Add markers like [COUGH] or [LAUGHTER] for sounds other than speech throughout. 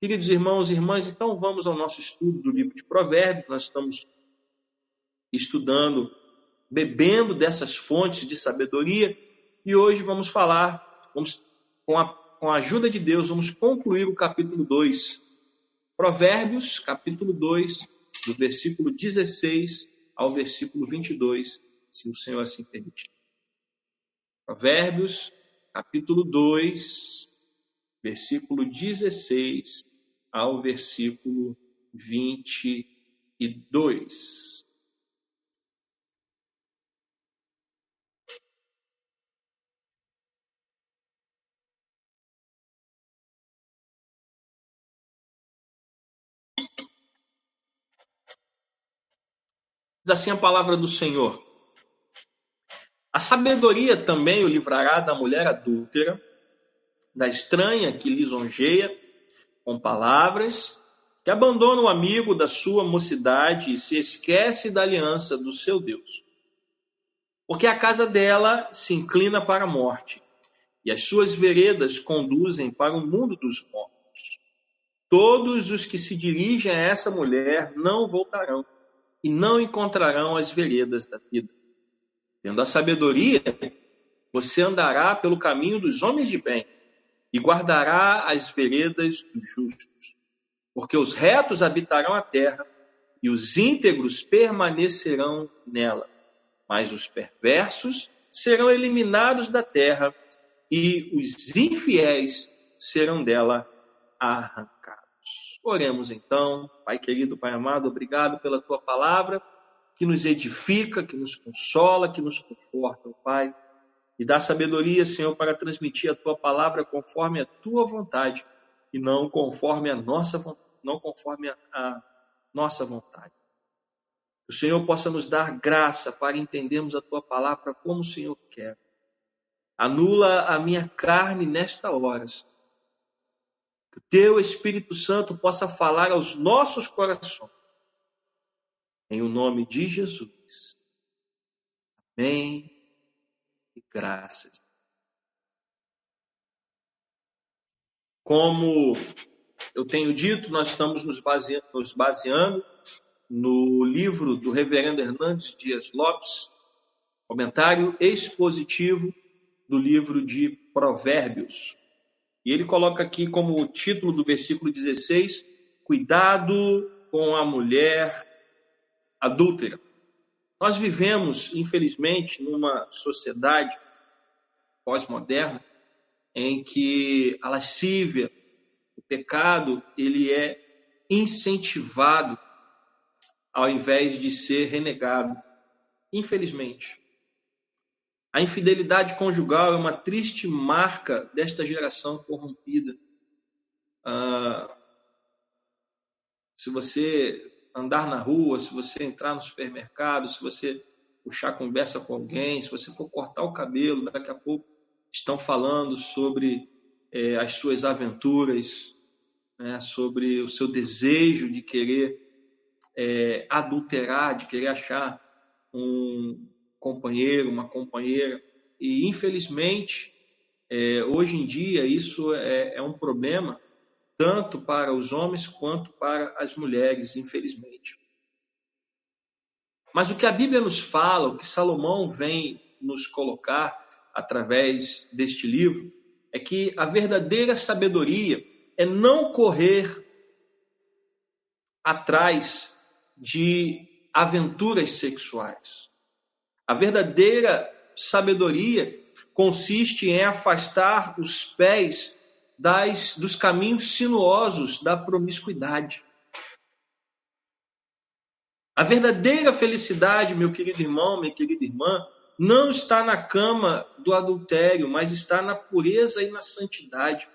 Queridos irmãos e irmãs, então vamos ao nosso estudo do livro de Provérbios. Nós estamos estudando, bebendo dessas fontes de sabedoria e hoje vamos falar, vamos, com, a, com a ajuda de Deus, vamos concluir o capítulo 2. Provérbios, capítulo 2, do versículo 16 ao versículo 22, se o Senhor assim permitir. Provérbios, capítulo 2, versículo 16 ao versículo 22. Diz assim a palavra do Senhor. A sabedoria também o livrará da mulher adúltera, da estranha que lisonjeia com palavras, que abandona o amigo da sua mocidade e se esquece da aliança do seu Deus. Porque a casa dela se inclina para a morte, e as suas veredas conduzem para o mundo dos mortos. Todos os que se dirigem a essa mulher não voltarão e não encontrarão as veredas da vida. Tendo a sabedoria, você andará pelo caminho dos homens de bem e guardará as veredas dos justos. Porque os retos habitarão a terra e os íntegros permanecerão nela. Mas os perversos serão eliminados da terra e os infiéis serão dela arrancados. Oremos então, Pai querido, Pai amado, obrigado pela tua palavra que nos edifica, que nos consola, que nos conforta, Pai. E dá sabedoria, Senhor, para transmitir a tua palavra conforme a tua vontade e não conforme a nossa não conforme a, nossa vontade. Que o Senhor possa nos dar graça para entendermos a tua palavra como o Senhor quer. Anula a minha carne nesta hora. Que o teu Espírito Santo possa falar aos nossos corações. Em o nome de Jesus. Amém graças. Como eu tenho dito, nós estamos nos baseando, nos baseando no livro do Reverendo Hernandes Dias Lopes, comentário expositivo do livro de Provérbios. E ele coloca aqui como título do versículo 16: Cuidado com a mulher adúltera. Nós vivemos, infelizmente, numa sociedade pós-moderna em que a lascívia, o pecado, ele é incentivado ao invés de ser renegado. Infelizmente. A infidelidade conjugal é uma triste marca desta geração corrompida. Ah, se você andar na rua, se você entrar no supermercado, se você puxar conversa com alguém, se você for cortar o cabelo, daqui a pouco estão falando sobre é, as suas aventuras, né, sobre o seu desejo de querer é, adulterar, de querer achar um companheiro, uma companheira. E, infelizmente, é, hoje em dia, isso é, é um problema tanto para os homens quanto para as mulheres, infelizmente. Mas o que a Bíblia nos fala, o que Salomão vem nos colocar através deste livro, é que a verdadeira sabedoria é não correr atrás de aventuras sexuais. A verdadeira sabedoria consiste em afastar os pés das, dos caminhos sinuosos da promiscuidade. A verdadeira felicidade, meu querido irmão, minha querida irmã, não está na cama do adultério, mas está na pureza e na santidade.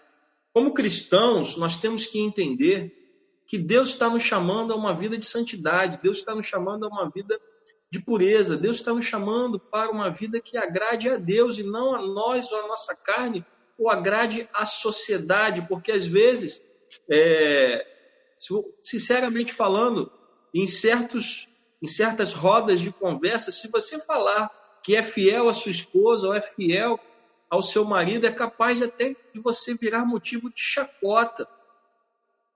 Como cristãos, nós temos que entender que Deus está nos chamando a uma vida de santidade, Deus está nos chamando a uma vida de pureza, Deus está nos chamando para uma vida que agrade a Deus e não a nós ou a nossa carne, ou agrade a sociedade, porque às vezes, é, sinceramente falando, em, certos, em certas rodas de conversa, se você falar que é fiel à sua esposa ou é fiel ao seu marido, é capaz até de você virar motivo de chacota.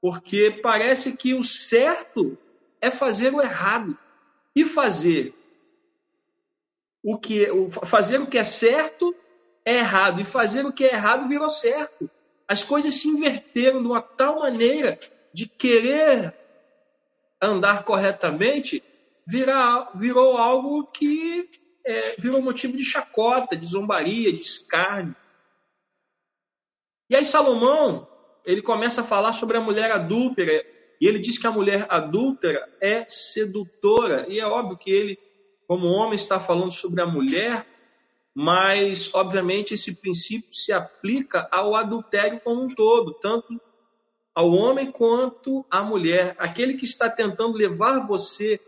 porque parece que o certo é fazer o errado e fazer o que fazer o que é certo é errado e fazer o que é errado virou certo. As coisas se inverteram de uma tal maneira de querer andar corretamente virar, virou algo que é, virou motivo de chacota, de zombaria, de escárnio. E aí Salomão, ele começa a falar sobre a mulher adúltera, e ele diz que a mulher adúltera é sedutora, e é óbvio que ele, como homem, está falando sobre a mulher, mas, obviamente, esse princípio se aplica ao adultério como um todo, tanto ao homem quanto à mulher. Aquele que está tentando levar você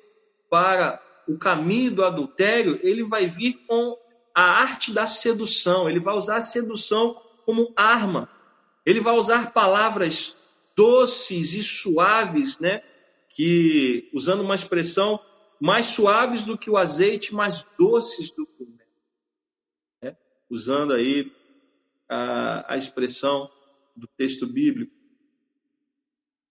para o caminho do adultério, ele vai vir com a arte da sedução, ele vai usar a sedução como arma. Ele vai usar palavras doces e suaves, né? Que, usando uma expressão, mais suaves do que o azeite, mais doces do que o? Usando aí a, a expressão do texto bíblico.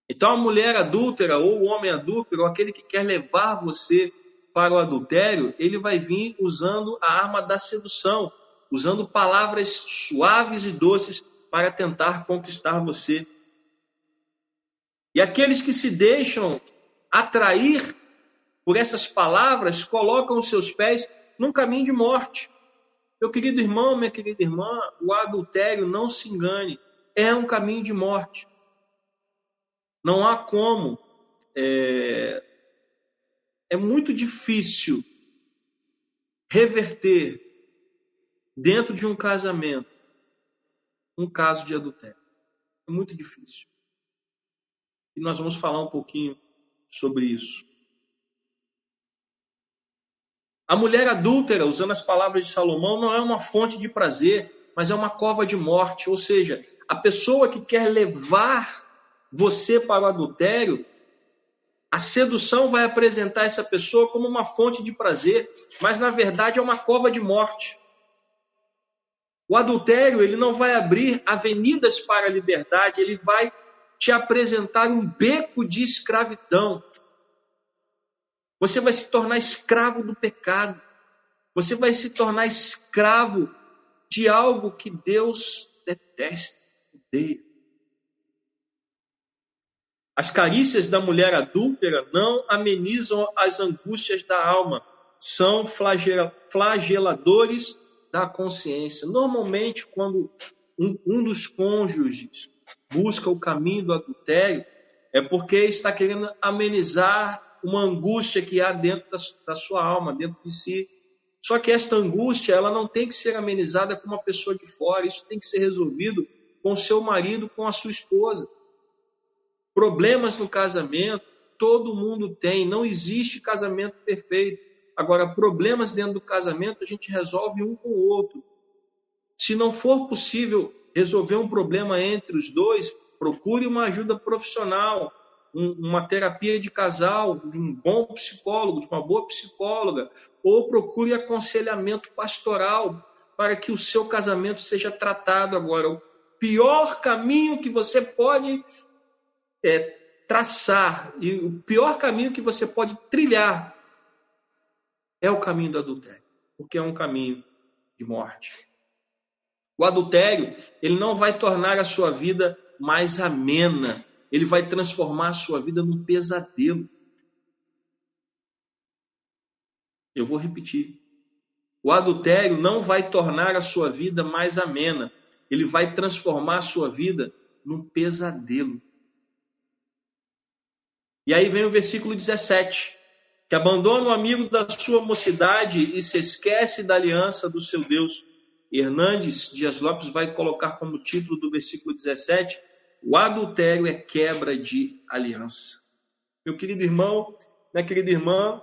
Então, a mulher adúltera ou o homem adúltero, aquele que quer levar você para o adultério, ele vai vir usando a arma da sedução, usando palavras suaves e doces para tentar conquistar você. E aqueles que se deixam atrair por essas palavras colocam os seus pés num caminho de morte. Meu querido irmão, minha querida irmã, o adultério, não se engane, é um caminho de morte. Não há como. É, é muito difícil reverter dentro de um casamento um caso de adultério. É muito difícil. E nós vamos falar um pouquinho sobre isso. A mulher adúltera, usando as palavras de Salomão, não é uma fonte de prazer, mas é uma cova de morte. Ou seja, a pessoa que quer levar você para o adultério, a sedução vai apresentar essa pessoa como uma fonte de prazer, mas na verdade é uma cova de morte. O adultério, ele não vai abrir avenidas para a liberdade, ele vai te apresentar um beco de escravidão. Você vai se tornar escravo do pecado. Você vai se tornar escravo de algo que Deus detesta, odeia. As carícias da mulher adúltera não amenizam as angústias da alma, são flageladores da consciência. Normalmente, quando um, um dos cônjuges busca o caminho do adultério, é porque está querendo amenizar uma angústia que há dentro da, da sua alma, dentro de si. Só que esta angústia, ela não tem que ser amenizada com uma pessoa de fora, isso tem que ser resolvido com seu marido, com a sua esposa. Problemas no casamento, todo mundo tem, não existe casamento perfeito. Agora, problemas dentro do casamento a gente resolve um com o outro. Se não for possível resolver um problema entre os dois, procure uma ajuda profissional, uma terapia de casal, de um bom psicólogo, de uma boa psicóloga, ou procure aconselhamento pastoral para que o seu casamento seja tratado agora. O pior caminho que você pode é, traçar e o pior caminho que você pode trilhar é o caminho do adultério, porque é um caminho de morte. O adultério, ele não vai tornar a sua vida mais amena, ele vai transformar a sua vida num pesadelo. Eu vou repetir. O adultério não vai tornar a sua vida mais amena, ele vai transformar a sua vida num pesadelo. E aí vem o versículo 17 que abandona o amigo da sua mocidade e se esquece da aliança do seu Deus. Hernandes Dias Lopes vai colocar como título do versículo 17: O adultério é quebra de aliança. Meu querido irmão, minha querida irmã,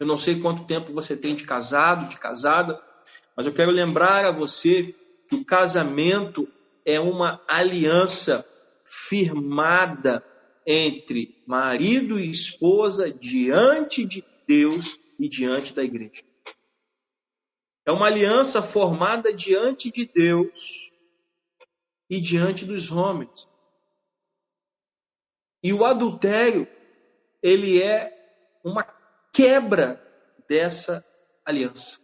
eu não sei quanto tempo você tem de casado, de casada, mas eu quero lembrar a você que o casamento é uma aliança firmada entre marido e esposa diante de Deus e diante da igreja. É uma aliança formada diante de Deus e diante dos homens. E o adultério, ele é uma quebra dessa aliança.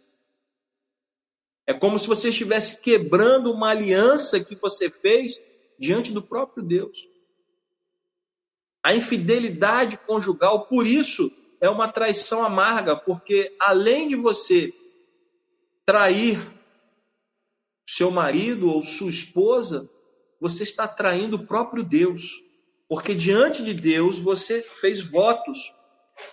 É como se você estivesse quebrando uma aliança que você fez diante do próprio Deus. A infidelidade conjugal, por isso, é uma traição amarga, porque além de você trair seu marido ou sua esposa, você está traindo o próprio Deus. Porque diante de Deus você fez votos.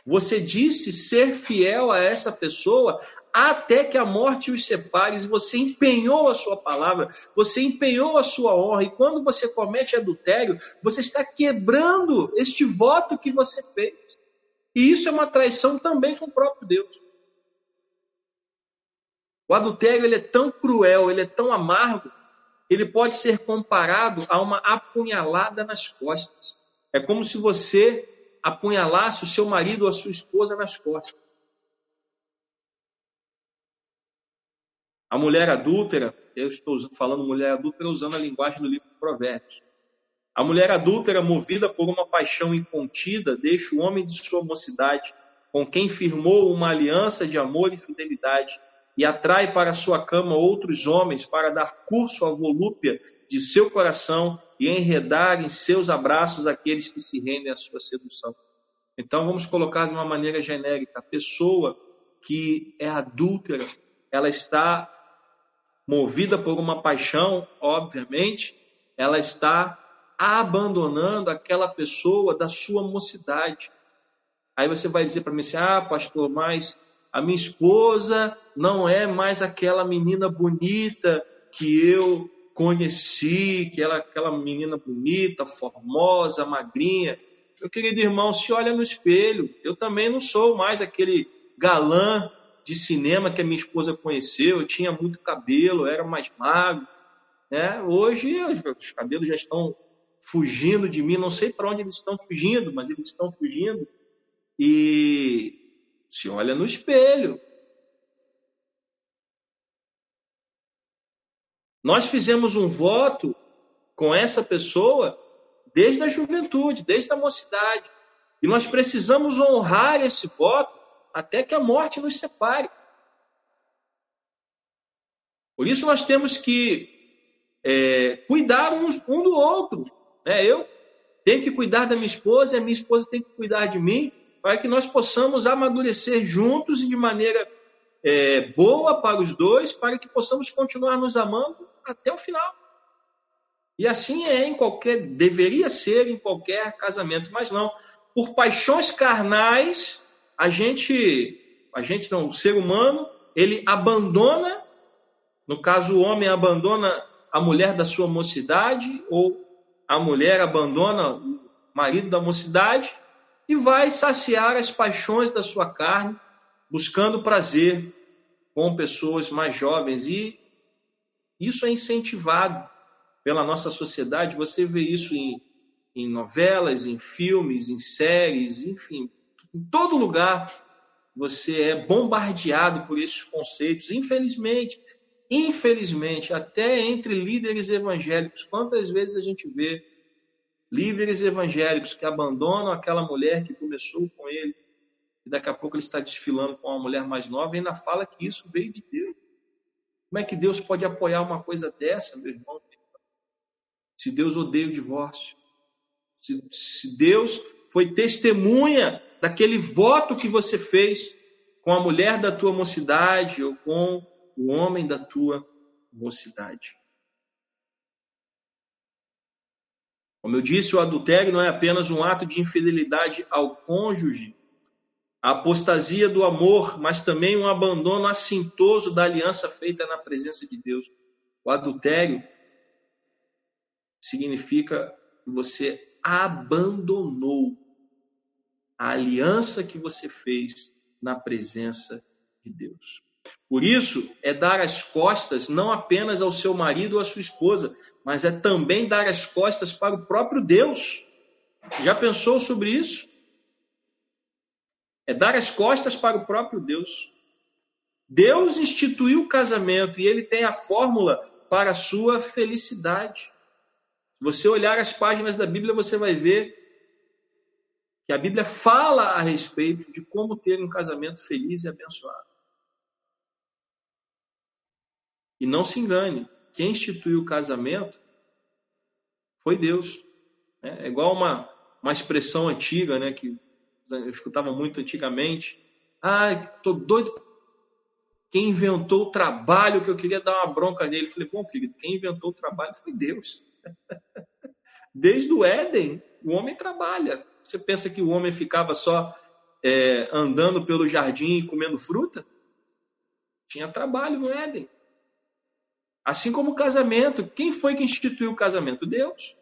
Você disse ser fiel a essa pessoa até que a morte os separe. Você empenhou a sua palavra, você empenhou a sua honra. E quando você comete adultério, você está quebrando este voto que você fez. E isso é uma traição também com o próprio Deus. O adultério ele é tão cruel, ele é tão amargo, ele pode ser comparado a uma apunhalada nas costas. É como se você apunhalasse o seu marido ou a sua esposa nas costas. A mulher adúltera, eu estou falando mulher adúltera usando a linguagem do livro de Provérbios. A mulher adúltera, movida por uma paixão incontida, deixa o homem de sua mocidade, com quem firmou uma aliança de amor e fidelidade, e atrai para sua cama outros homens para dar curso à volúpia de seu coração e enredar em seus abraços aqueles que se rendem à sua sedução. Então vamos colocar de uma maneira genérica: a pessoa que é adúltera, ela está movida por uma paixão, obviamente, ela está abandonando aquela pessoa da sua mocidade. Aí você vai dizer para mim assim: ah, pastor, mas a minha esposa não é mais aquela menina bonita que eu conheci, que ela aquela menina bonita, formosa, magrinha. Meu querido irmão, se olha no espelho. Eu também não sou mais aquele galã de cinema que a minha esposa conheceu. Eu tinha muito cabelo, era mais magro. Né? Hoje os cabelos já estão fugindo de mim. Não sei para onde eles estão fugindo, mas eles estão fugindo. E se olha no espelho. Nós fizemos um voto com essa pessoa desde a juventude, desde a mocidade. E nós precisamos honrar esse voto até que a morte nos separe. Por isso nós temos que é, cuidar uns, um do outro. Né? Eu tenho que cuidar da minha esposa e a minha esposa tem que cuidar de mim para que nós possamos amadurecer juntos e de maneira é, boa para os dois, para que possamos continuar nos amando até o final. E assim é em qualquer, deveria ser em qualquer casamento, mas não. Por paixões carnais, a gente, a gente não, o ser humano, ele abandona, no caso o homem abandona a mulher da sua mocidade ou a mulher abandona o marido da mocidade e vai saciar as paixões da sua carne, buscando prazer com pessoas mais jovens. E isso é incentivado pela nossa sociedade. Você vê isso em, em novelas, em filmes, em séries, enfim, em todo lugar você é bombardeado por esses conceitos. Infelizmente, infelizmente, até entre líderes evangélicos, quantas vezes a gente vê líderes evangélicos que abandonam aquela mulher que começou com ele, e daqui a pouco ele está desfilando com uma mulher mais nova e ainda fala que isso veio de Deus. Como é que Deus pode apoiar uma coisa dessa, meu irmão? Se Deus odeia o divórcio, se, se Deus foi testemunha daquele voto que você fez com a mulher da tua mocidade ou com o homem da tua mocidade. Como eu disse, o adultério não é apenas um ato de infidelidade ao cônjuge, a apostasia do amor, mas também um abandono assintoso da aliança feita na presença de Deus. O adultério significa que você abandonou a aliança que você fez na presença de Deus. Por isso, é dar as costas não apenas ao seu marido ou à sua esposa, mas é também dar as costas para o próprio Deus. Já pensou sobre isso? É dar as costas para o próprio Deus. Deus instituiu o casamento e ele tem a fórmula para a sua felicidade. Se você olhar as páginas da Bíblia, você vai ver que a Bíblia fala a respeito de como ter um casamento feliz e abençoado. E não se engane, quem instituiu o casamento foi Deus. É igual uma, uma expressão antiga, né, que eu escutava muito antigamente. Ah, tô doido. Quem inventou o trabalho que eu queria dar uma bronca nele? Falei, bom, querido, quem inventou o trabalho foi Deus. [LAUGHS] Desde o Éden, o homem trabalha. Você pensa que o homem ficava só é, andando pelo jardim e comendo fruta? Tinha trabalho no Éden. Assim como o casamento. Quem foi que instituiu o casamento? Deus.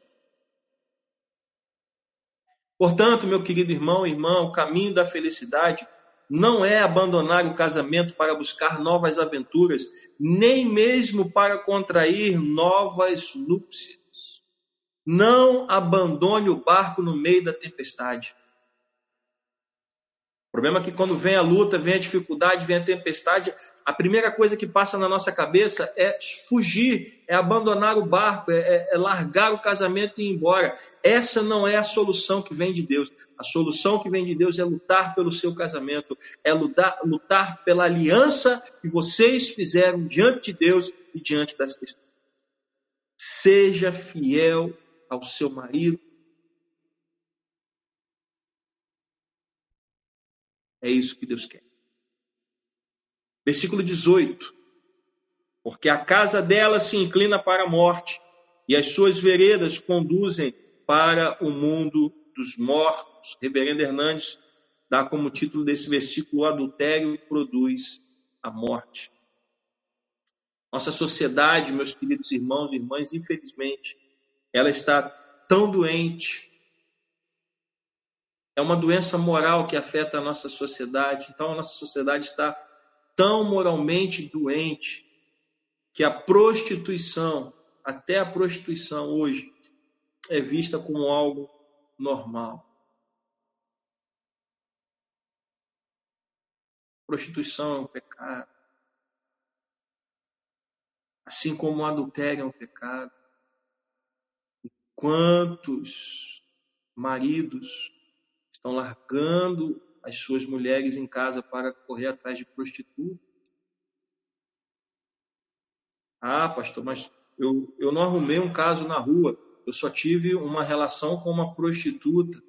Portanto, meu querido irmão e irmã, o caminho da felicidade não é abandonar o casamento para buscar novas aventuras, nem mesmo para contrair novas núpcias. Não abandone o barco no meio da tempestade. O problema é que quando vem a luta, vem a dificuldade, vem a tempestade, a primeira coisa que passa na nossa cabeça é fugir, é abandonar o barco, é, é, é, largar o casamento e ir embora. Essa não é a solução que vem de Deus. A solução que vem de Deus é lutar pelo seu casamento, é lutar, lutar pela aliança que vocês fizeram diante de Deus e diante das questões. Seja fiel ao seu marido, É isso que Deus quer. Versículo 18. Porque a casa dela se inclina para a morte, e as suas veredas conduzem para o mundo dos mortos. Reverendo Hernandes dá como título desse versículo: O adultério produz a morte. Nossa sociedade, meus queridos irmãos e irmãs, infelizmente, ela está tão doente, é uma doença moral que afeta a nossa sociedade. Então, a nossa sociedade está tão moralmente doente que a prostituição, até a prostituição hoje, é vista como algo normal. Prostituição é um pecado. Assim como o adultério é um pecado. E quantos maridos estão largando as suas mulheres em casa para correr atrás de prostituta. Ah, pastor, mas eu, eu não arrumei um caso na rua, eu só tive uma relação com uma prostituta.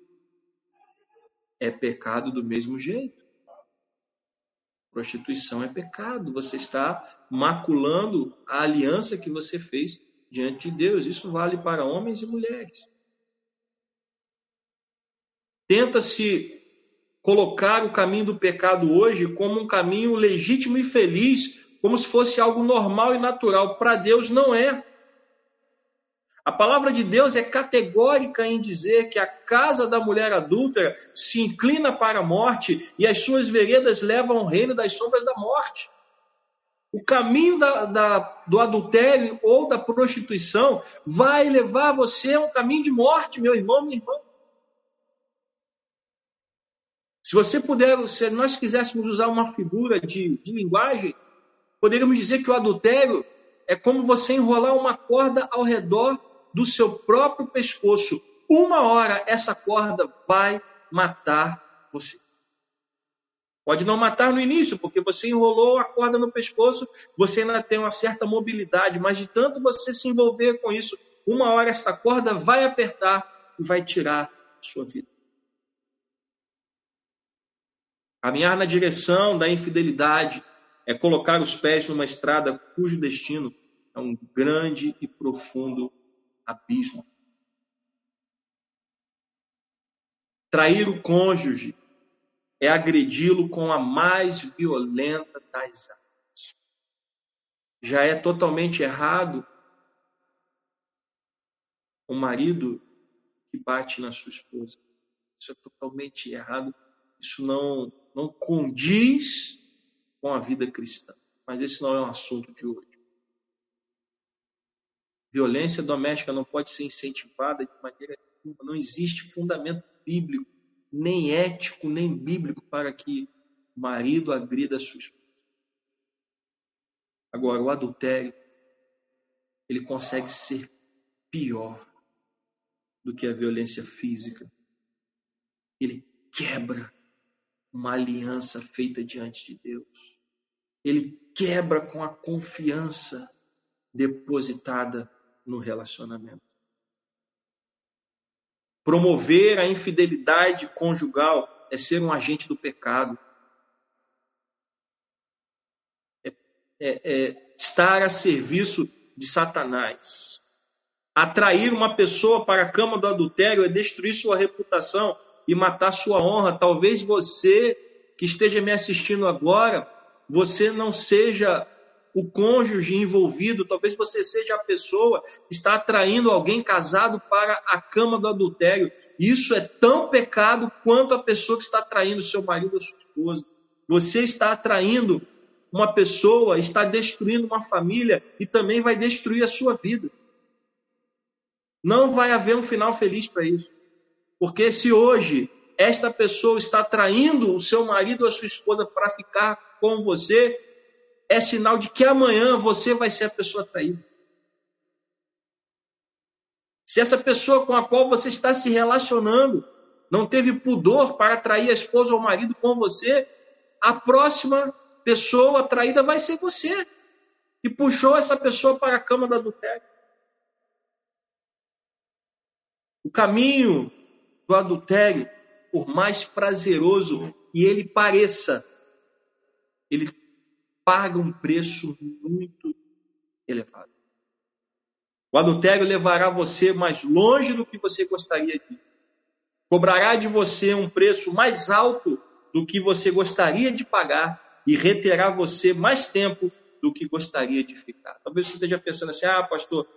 É pecado do mesmo jeito. Prostituição é pecado. Você está maculando a aliança que você fez diante de Deus. Isso vale para homens e mulheres. Tenta-se colocar o caminho do pecado hoje como um caminho legítimo e feliz, como se fosse algo normal e natural. Para Deus não é. A palavra de Deus é categórica em dizer que a casa da mulher adúltera se inclina para a morte e as suas veredas levam ao reino das sombras da morte. O caminho da, da, do adultério ou da prostituição vai levar você a um caminho de morte, meu irmão, minha irmã. Se você puder, se nós quiséssemos usar uma figura de, de linguagem, poderíamos dizer que o adultério é como você enrolar uma corda ao redor do seu próprio pescoço. Uma hora essa corda vai matar você. Pode não matar no início, porque você enrolou a corda no pescoço, você ainda tem uma certa mobilidade, mas de tanto você se envolver com isso, uma hora essa corda vai apertar e vai tirar a sua vida. Caminhar na direção da infidelidade é colocar os pés numa estrada cujo destino é um grande e profundo abismo. Trair o cônjuge é agredi-lo com a mais violenta das armas. Já é totalmente errado o marido que bate na sua esposa. Isso é totalmente errado. Isso não não condiz com a vida cristã. Mas esse não é um assunto de hoje. Violência doméstica não pode ser incentivada de maneira nenhuma. Não existe fundamento bíblico, nem ético, nem bíblico para que o marido agrida a sua esposa. Agora, o adultério, ele consegue ser pior do que a violência física ele quebra uma aliança feita diante de Deus. Ele quebra com a confiança depositada no relacionamento. Promover a infidelidade conjugal é ser um agente do pecado. É, é, é estar a serviço de Satanás. Atrair uma pessoa para a cama do adultério é destruir sua reputação e matar sua honra. Talvez você que esteja me assistindo agora, você não seja o cônjuge envolvido, talvez você seja a pessoa que está atraindo alguém casado para a cama do adultério. Isso é tão pecado quanto a pessoa que está atraindo seu marido ou sua esposa. Você está atraindo uma pessoa, está destruindo uma família e também vai destruir a sua vida. Não vai haver um final feliz para isso. Porque se hoje esta pessoa está traindo o seu marido ou a sua esposa para ficar com você, é sinal de que amanhã você vai ser a pessoa traída. Se essa pessoa com a qual você está se relacionando não teve pudor para atrair a esposa ou o marido com você, a próxima pessoa traída vai ser você. E puxou essa pessoa para a cama do adultério. O caminho do adultério, por mais prazeroso que ele pareça, ele paga um preço muito elevado. O adultério levará você mais longe do que você gostaria de ir. Cobrará de você um preço mais alto do que você gostaria de pagar e reterá você mais tempo do que gostaria de ficar. Talvez você esteja pensando assim: ah, pastor,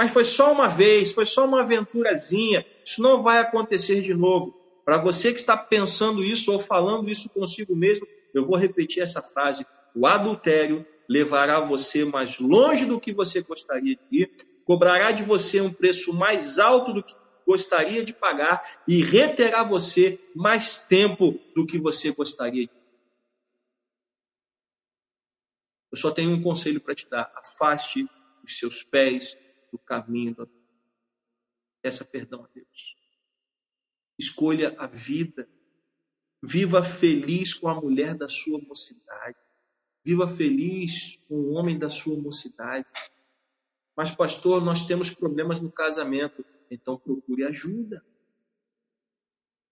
mas foi só uma vez, foi só uma aventurazinha, isso não vai acontecer de novo. Para você que está pensando isso ou falando isso consigo mesmo, eu vou repetir essa frase: o adultério levará você mais longe do que você gostaria de ir, cobrará de você um preço mais alto do que gostaria de pagar e reterá você mais tempo do que você gostaria de. Eu só tenho um conselho para te dar: afaste os seus pés do caminho da Peça perdão a Deus. Escolha a vida. Viva feliz com a mulher da sua mocidade. Viva feliz com o homem da sua mocidade. Mas, pastor, nós temos problemas no casamento. Então procure ajuda.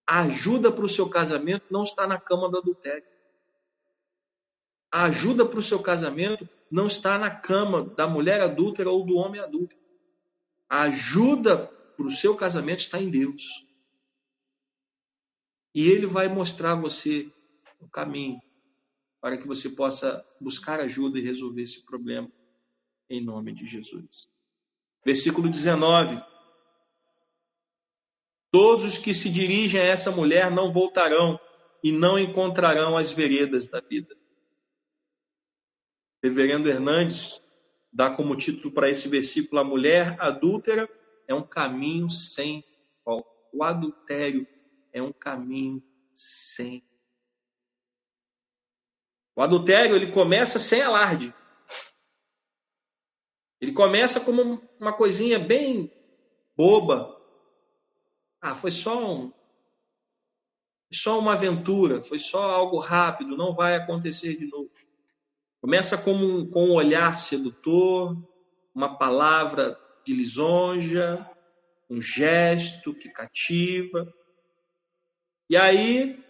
A ajuda para o seu casamento não está na cama do adultério. A ajuda para o seu casamento não está na cama da mulher adúltera ou do homem adúltero. A ajuda para o seu casamento está em Deus. E Ele vai mostrar a você o caminho para que você possa buscar ajuda e resolver esse problema, em nome de Jesus. Versículo 19. Todos os que se dirigem a essa mulher não voltarão e não encontrarão as veredas da vida. Reverendo Hernandes dá como título para esse versículo: A mulher adúltera é um caminho sem volta. O adultério é um caminho sem o adultério ele começa sem alarde. Ele começa como uma coisinha bem boba. Ah, foi só um, só uma aventura, foi só algo rápido, não vai acontecer de novo. Começa com um, com um olhar sedutor, uma palavra de lisonja, um gesto que cativa. E aí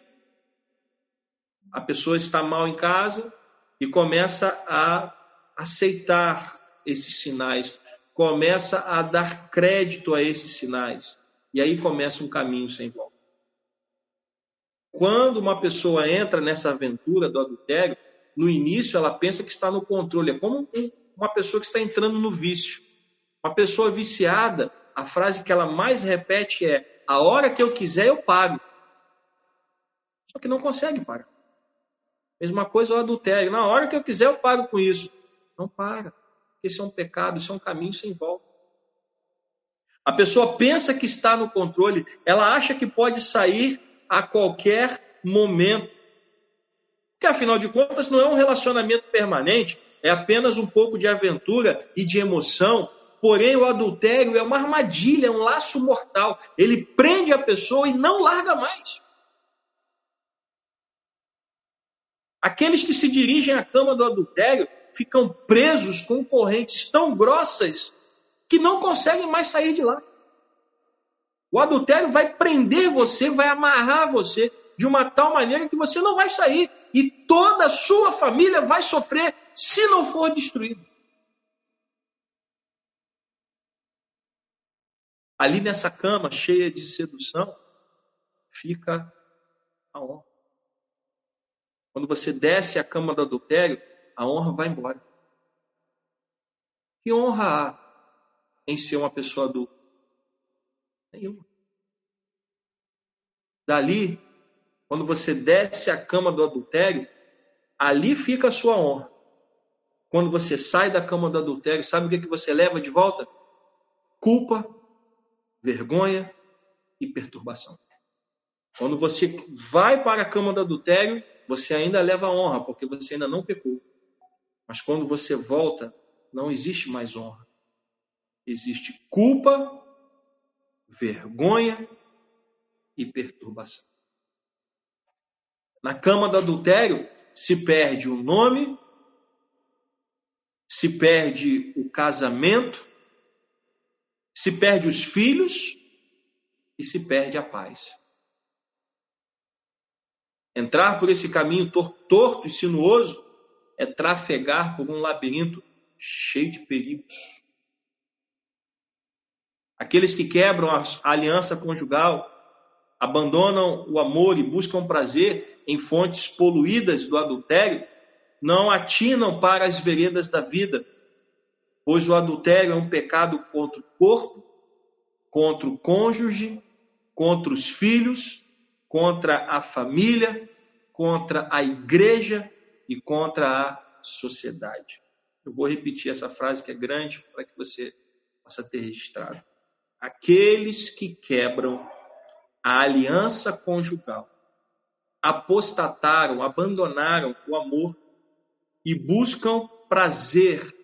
a pessoa está mal em casa e começa a aceitar esses sinais, começa a dar crédito a esses sinais. E aí começa um caminho sem volta. Quando uma pessoa entra nessa aventura do adultério, no início ela pensa que está no controle. É como uma pessoa que está entrando no vício. Uma pessoa viciada, a frase que ela mais repete é: a hora que eu quiser eu pago. Só que não consegue parar. Mesma coisa o adultério. Na hora que eu quiser, eu pago com isso. Não para. Esse é um pecado, isso é um caminho sem volta. A pessoa pensa que está no controle, ela acha que pode sair a qualquer momento. Porque afinal de contas não é um relacionamento permanente, é apenas um pouco de aventura e de emoção. Porém, o adultério é uma armadilha, é um laço mortal. Ele prende a pessoa e não larga mais. Aqueles que se dirigem à cama do adultério ficam presos com correntes tão grossas que não conseguem mais sair de lá. O adultério vai prender você, vai amarrar você de uma tal maneira que você não vai sair e toda a sua família vai sofrer se não for destruído. Ali nessa cama cheia de sedução, fica a honra. Quando você desce a cama do adultério, a honra vai embora. Que honra há em ser uma pessoa adulta? Nenhuma. Dali, quando você desce a cama do adultério, ali fica a sua honra. Quando você sai da cama do adultério, sabe o que, que você leva de volta? Culpa, vergonha e perturbação. Quando você vai para a cama do adultério, você ainda leva honra, porque você ainda não pecou. Mas quando você volta, não existe mais honra. Existe culpa, vergonha e perturbação. Na cama do adultério se perde o nome, se perde o casamento, se perde os filhos e se perde a paz. Entrar por esse caminho torto e sinuoso é trafegar por um labirinto cheio de perigos. Aqueles que quebram a aliança conjugal, abandonam o amor e buscam prazer em fontes poluídas do adultério, não atinam para as veredas da vida, pois o adultério é um pecado contra o corpo, contra o cônjuge, contra os filhos, contra a família, contra a igreja e contra a sociedade. Eu vou repetir essa frase que é grande para que você possa ter registrado. Aqueles que quebram a aliança conjugal apostataram, abandonaram o amor e buscam prazer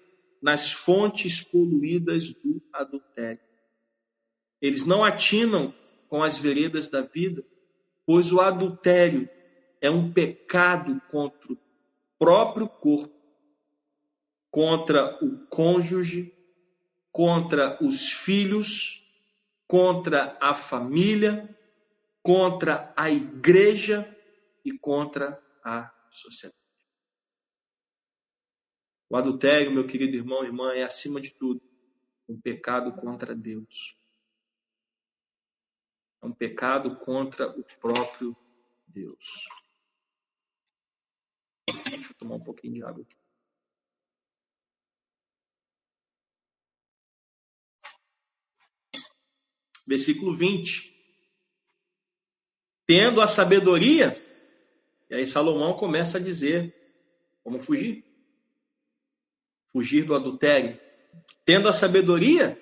nas fontes poluídas do adultério. Eles não atinam com as veredas da vida, pois o adultério é um pecado contra o próprio corpo, contra o cônjuge, contra os filhos, contra a família, contra a igreja e contra a sociedade. O adultério, meu querido irmão e irmã, é acima de tudo um pecado contra Deus. É um pecado contra o próprio Deus. Deixa eu tomar um pouquinho de água aqui. Versículo 20. Tendo a sabedoria, e aí Salomão começa a dizer como fugir fugir do adultério. Tendo a sabedoria,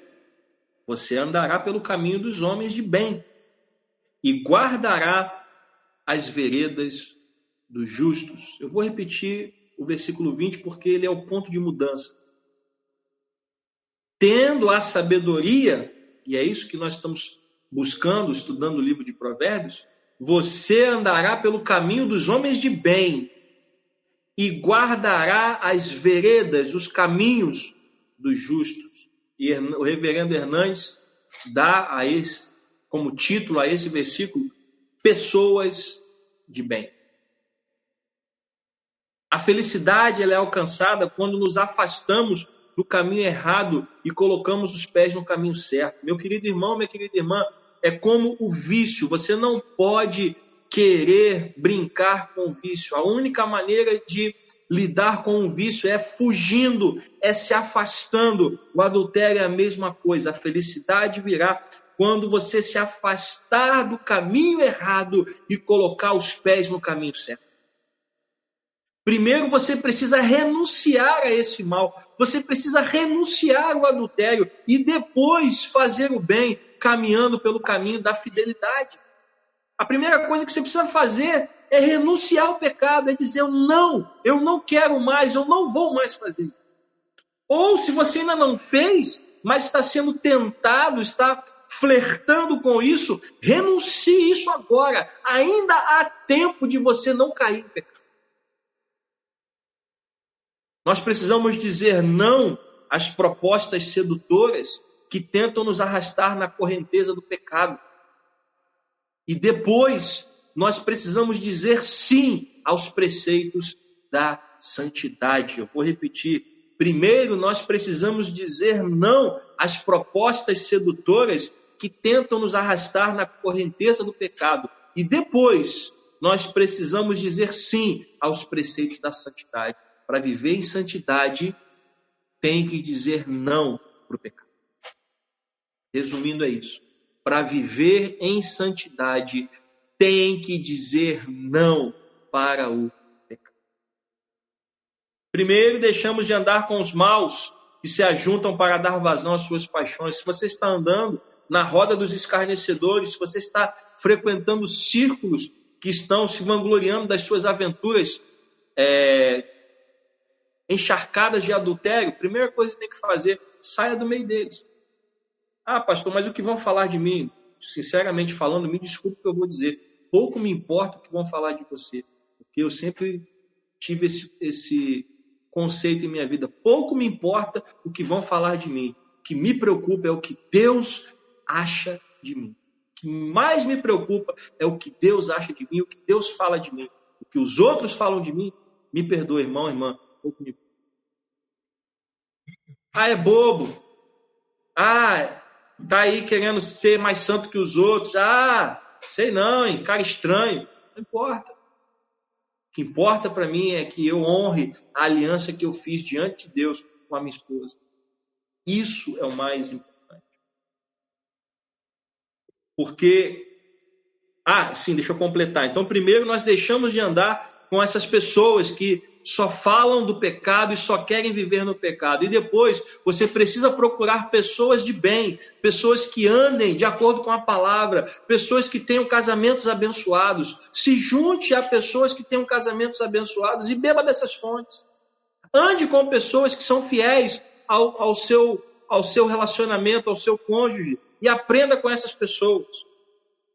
você andará pelo caminho dos homens de bem e guardará as veredas dos justos. Eu vou repetir o versículo 20 porque ele é o ponto de mudança. Tendo a sabedoria, e é isso que nós estamos buscando, estudando o livro de Provérbios, você andará pelo caminho dos homens de bem e guardará as veredas, os caminhos dos justos. E o reverendo Hernandes dá a esse, como título a esse versículo, pessoas de bem. A felicidade ela é alcançada quando nos afastamos do caminho errado e colocamos os pés no caminho certo. Meu querido irmão, minha querida irmã, é como o vício. Você não pode querer brincar com o vício. A única maneira de lidar com o vício é fugindo, é se afastando. O adultério é a mesma coisa. A felicidade virá quando você se afastar do caminho errado e colocar os pés no caminho certo. Primeiro você precisa renunciar a esse mal, você precisa renunciar ao adultério e depois fazer o bem, caminhando pelo caminho da fidelidade. A primeira coisa que você precisa fazer é renunciar ao pecado, é dizer não, eu não quero mais, eu não vou mais fazer. Ou se você ainda não fez, mas está sendo tentado, está flertando com isso, renuncie isso agora. Ainda há tempo de você não cair em pecado. Nós precisamos dizer não às propostas sedutoras que tentam nos arrastar na correnteza do pecado. E depois, nós precisamos dizer sim aos preceitos da santidade. Eu vou repetir. Primeiro, nós precisamos dizer não às propostas sedutoras que tentam nos arrastar na correnteza do pecado. E depois, nós precisamos dizer sim aos preceitos da santidade. Para viver em santidade, tem que dizer não para o pecado. Resumindo, é isso. Para viver em santidade, tem que dizer não para o pecado. Primeiro, deixamos de andar com os maus que se ajuntam para dar vazão às suas paixões. Se você está andando na roda dos escarnecedores, se você está frequentando círculos que estão se vangloriando das suas aventuras é, encharcadas de adultério, primeira coisa que tem que fazer, saia do meio deles. Ah, pastor, mas o que vão falar de mim? Sinceramente falando, me desculpe o que eu vou dizer. Pouco me importa o que vão falar de você, porque eu sempre tive esse, esse conceito em minha vida. Pouco me importa o que vão falar de mim. O que me preocupa é o que Deus acha de mim. O que mais me preocupa é o que Deus acha de mim, o que Deus fala de mim. O que os outros falam de mim, me perdoa, irmão, irmã. Me... Ah, é bobo. Ah, tá aí querendo ser mais santo que os outros. Ah, sei não, hein? cara estranho. Não importa. O que importa para mim é que eu honre a aliança que eu fiz diante de Deus com a minha esposa. Isso é o mais importante. Porque. Ah, sim, deixa eu completar. Então, primeiro, nós deixamos de andar com essas pessoas que só falam do pecado e só querem viver no pecado. E depois, você precisa procurar pessoas de bem, pessoas que andem de acordo com a palavra, pessoas que tenham casamentos abençoados. Se junte a pessoas que tenham casamentos abençoados e beba dessas fontes. Ande com pessoas que são fiéis ao, ao, seu, ao seu relacionamento, ao seu cônjuge e aprenda com essas pessoas.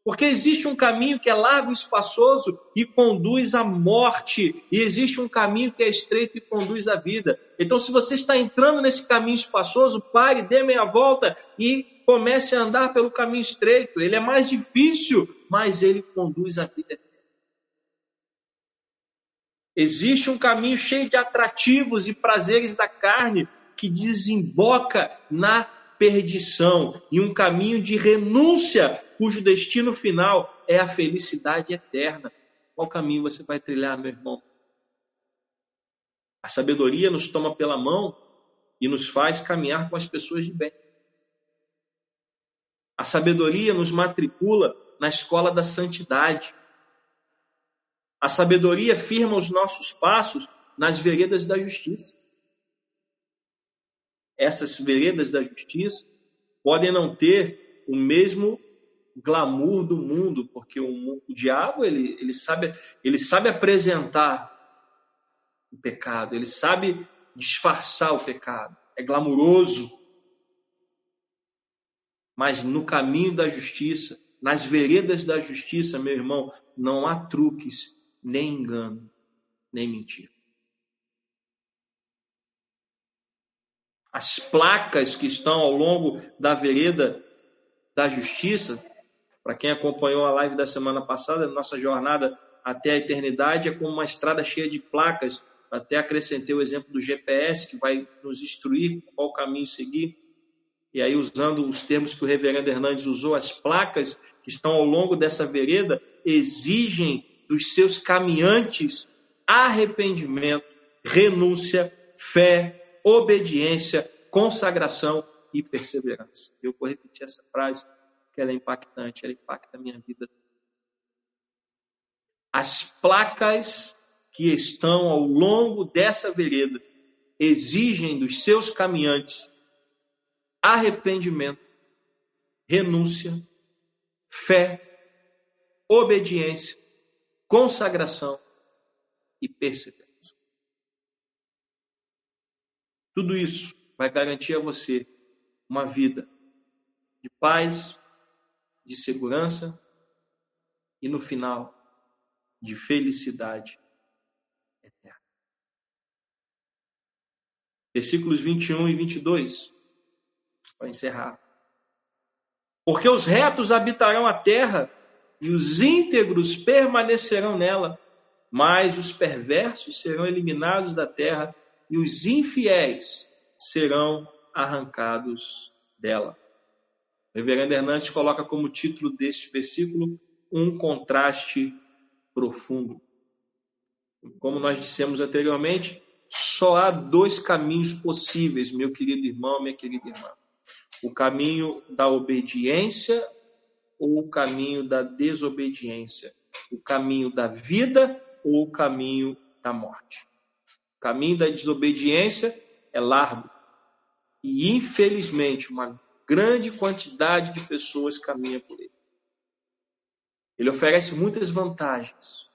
Porque existe um caminho que é largo e espaçoso e conduz à morte, e existe um caminho que é estreito e conduz à vida. Então, se você está entrando nesse caminho espaçoso, pare, dê meia volta e comece a andar pelo caminho estreito. Ele é mais difícil, mas ele conduz à vida Existe um caminho cheio de atrativos e prazeres da carne que desemboca na perdição e um caminho de renúncia, cujo destino final é a felicidade eterna. Qual caminho você vai trilhar, meu irmão? A sabedoria nos toma pela mão e nos faz caminhar com as pessoas de bem. A sabedoria nos matricula na escola da santidade. A sabedoria firma os nossos passos nas veredas da justiça essas veredas da justiça podem não ter o mesmo glamour do mundo, porque o, o diabo ele, ele, sabe, ele sabe apresentar o pecado, ele sabe disfarçar o pecado, é glamuroso. Mas no caminho da justiça, nas veredas da justiça, meu irmão, não há truques, nem engano, nem mentira. as placas que estão ao longo da vereda da justiça. Para quem acompanhou a live da semana passada, nossa jornada até a eternidade é como uma estrada cheia de placas. Até acrescentei o exemplo do GPS, que vai nos instruir qual caminho seguir. E aí, usando os termos que o reverendo Hernandes usou, as placas que estão ao longo dessa vereda exigem dos seus caminhantes arrependimento, renúncia, fé, obediência, consagração e perseverança. Eu vou repetir essa frase, que ela é impactante, ela impacta a minha vida. As placas que estão ao longo dessa vereda exigem dos seus caminhantes arrependimento, renúncia, fé, obediência, consagração e perseverança. Tudo isso vai garantir a você uma vida de paz, de segurança e no final de felicidade eterna. Versículos 21 e 22, para encerrar. Porque os retos habitarão a terra e os íntegros permanecerão nela, mas os perversos serão eliminados da terra e os infiéis serão arrancados dela. Reverendo Hernandes coloca como título deste versículo um contraste profundo. Como nós dissemos anteriormente, só há dois caminhos possíveis, meu querido irmão, minha querida irmã: o caminho da obediência ou o caminho da desobediência, o caminho da vida ou o caminho da morte. O caminho da desobediência é largo e, infelizmente, uma grande quantidade de pessoas caminha por ele. Ele oferece muitas vantagens,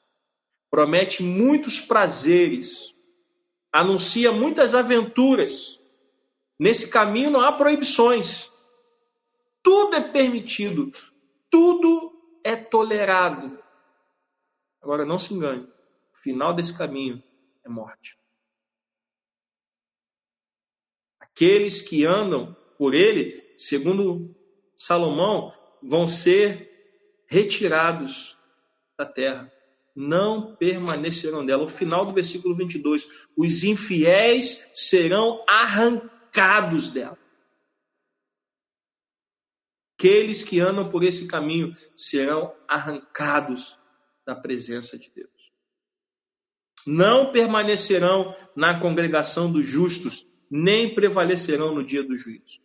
promete muitos prazeres, anuncia muitas aventuras. Nesse caminho não há proibições. Tudo é permitido, tudo é tolerado. Agora não se engane, o final desse caminho é morte. Aqueles que andam por ele, segundo Salomão, vão ser retirados da terra, não permanecerão dela. O final do versículo 22, os infiéis serão arrancados dela. Aqueles que andam por esse caminho serão arrancados da presença de Deus. Não permanecerão na congregação dos justos, nem prevalecerão no dia do juízo.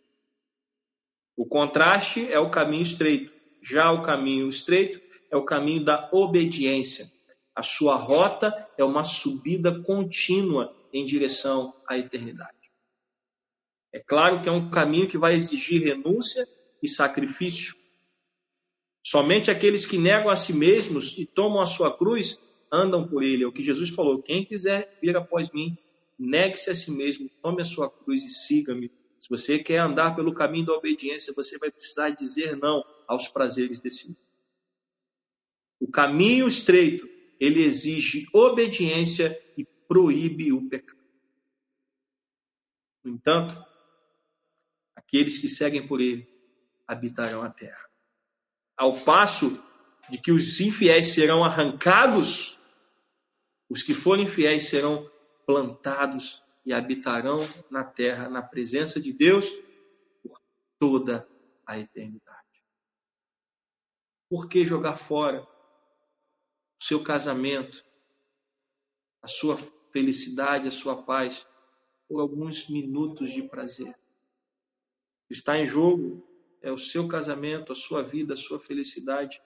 O contraste é o caminho estreito. Já o caminho estreito é o caminho da obediência. A sua rota é uma subida contínua em direção à eternidade. É claro que é um caminho que vai exigir renúncia e sacrifício. Somente aqueles que negam a si mesmos e tomam a sua cruz andam por ele. É o que Jesus falou: quem quiser vir após mim, negue-se a si mesmo, tome a sua cruz e siga-me. Se você quer andar pelo caminho da obediência, você vai precisar dizer não aos prazeres desse mundo. O caminho estreito, ele exige obediência e proíbe o pecado. No entanto, aqueles que seguem por ele habitarão a terra. Ao passo de que os infiéis serão arrancados, os que forem fiéis serão plantados e habitarão na terra, na presença de Deus, por toda a eternidade. Por que jogar fora o seu casamento, a sua felicidade, a sua paz, por alguns minutos de prazer? Está em jogo é o seu casamento, a sua vida, a sua felicidade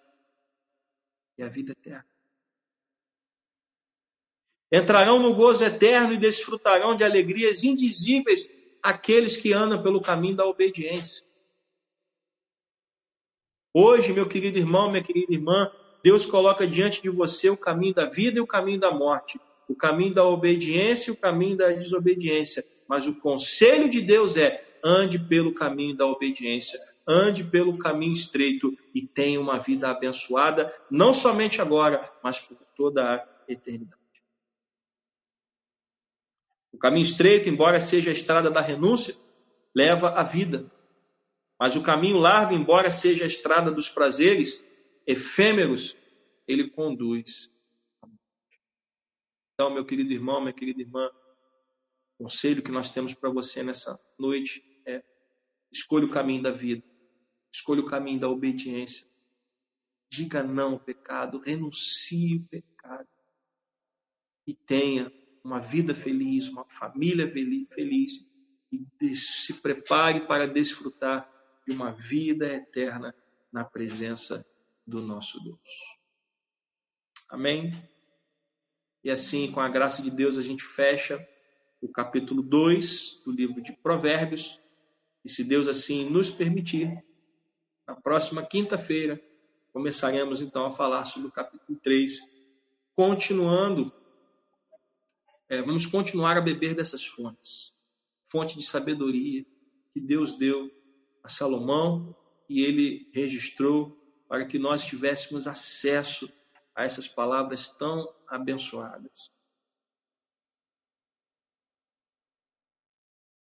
e a vida eterna. Entrarão no gozo eterno e desfrutarão de alegrias indizíveis aqueles que andam pelo caminho da obediência. Hoje, meu querido irmão, minha querida irmã, Deus coloca diante de você o caminho da vida e o caminho da morte, o caminho da obediência e o caminho da desobediência. Mas o conselho de Deus é: ande pelo caminho da obediência, ande pelo caminho estreito e tenha uma vida abençoada, não somente agora, mas por toda a eternidade. O caminho estreito, embora seja a estrada da renúncia, leva à vida. Mas o caminho largo, embora seja a estrada dos prazeres efêmeros, ele conduz. Então, meu querido irmão, minha querida irmã, o conselho que nós temos para você nessa noite é: escolha o caminho da vida, escolha o caminho da obediência. Diga não ao pecado, renuncie o pecado e tenha uma vida feliz, uma família feliz e se prepare para desfrutar de uma vida eterna na presença do nosso Deus. Amém? E assim, com a graça de Deus, a gente fecha o capítulo 2 do livro de Provérbios. E se Deus assim nos permitir, na próxima quinta-feira, começaremos então a falar sobre o capítulo 3, continuando é, vamos continuar a beber dessas fontes fonte de sabedoria que Deus deu a Salomão e ele registrou para que nós tivéssemos acesso a essas palavras tão abençoadas.